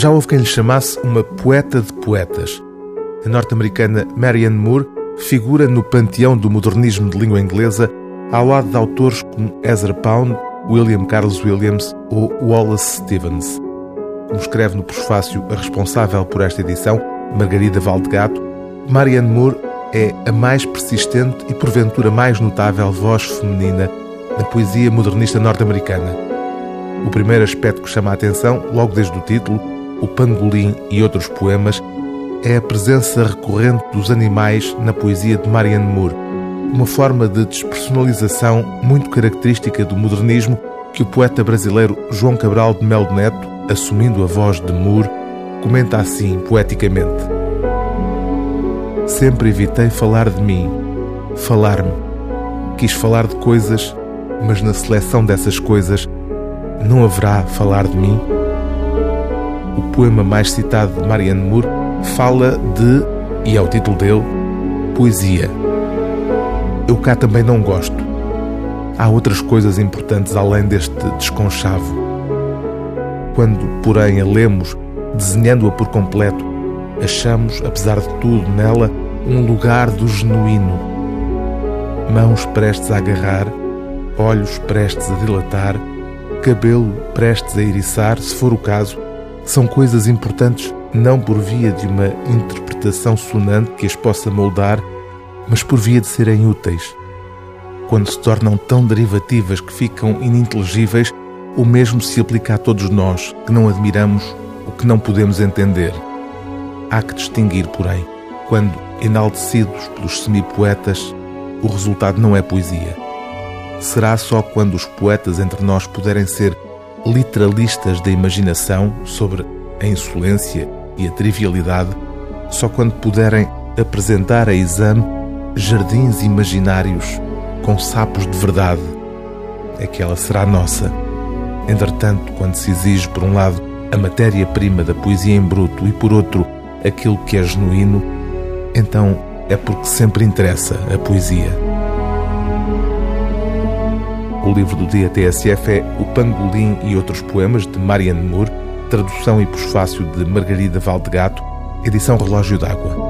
Já houve quem lhe chamasse uma poeta de poetas. A norte-americana Marianne Moore figura no panteão do modernismo de língua inglesa ao lado de autores como Ezra Pound, William Carlos Williams ou Wallace Stevens. Como escreve no prefácio a responsável por esta edição, Margarida Valdegato, Marianne Moore é a mais persistente e porventura mais notável voz feminina na poesia modernista norte-americana. O primeiro aspecto que chama a atenção, logo desde o título, O Pangolim e outros poemas, é a presença recorrente dos animais na poesia de Marianne Moore, uma forma de despersonalização muito característica do modernismo que o poeta brasileiro João Cabral de Melo Neto, assumindo a voz de Moore, comenta assim poeticamente: Sempre evitei falar de mim, falar-me. Quis falar de coisas, mas na seleção dessas coisas não haverá falar de mim? O poema mais citado de Marianne Moore fala de, e é o título dele, poesia. Eu cá também não gosto. Há outras coisas importantes além deste desconchavo. Quando, porém, a lemos, desenhando-a por completo, achamos, apesar de tudo, nela um lugar do genuíno. Mãos prestes a agarrar, olhos prestes a dilatar, cabelo prestes a eriçar, se for o caso, são coisas importantes não por via de uma interpretação sonante que as possa moldar, mas por via de serem úteis. Quando se tornam tão derivativas que ficam ininteligíveis, o mesmo se aplica a todos nós, que não admiramos o que não podemos entender. Há que distinguir, porém, quando, enaltecidos pelos semipoetas, o resultado não é poesia. Será só quando os poetas entre nós puderem ser literalistas da imaginação sobre a insolência e a trivialidade, só quando puderem apresentar a exame jardins imaginários com sapos de verdade, é que ela será nossa. Entretanto, quando se exige, por um lado, a matéria-prima da poesia em bruto e, por outro, aquilo que é genuíno, então é porque sempre interessa a poesia. O livro do dia TSF é O Pangolim e Outros Poemas, de Marianne Moore, tradução e prefácio de Margarida Valdegato, edição Relógio d'Água.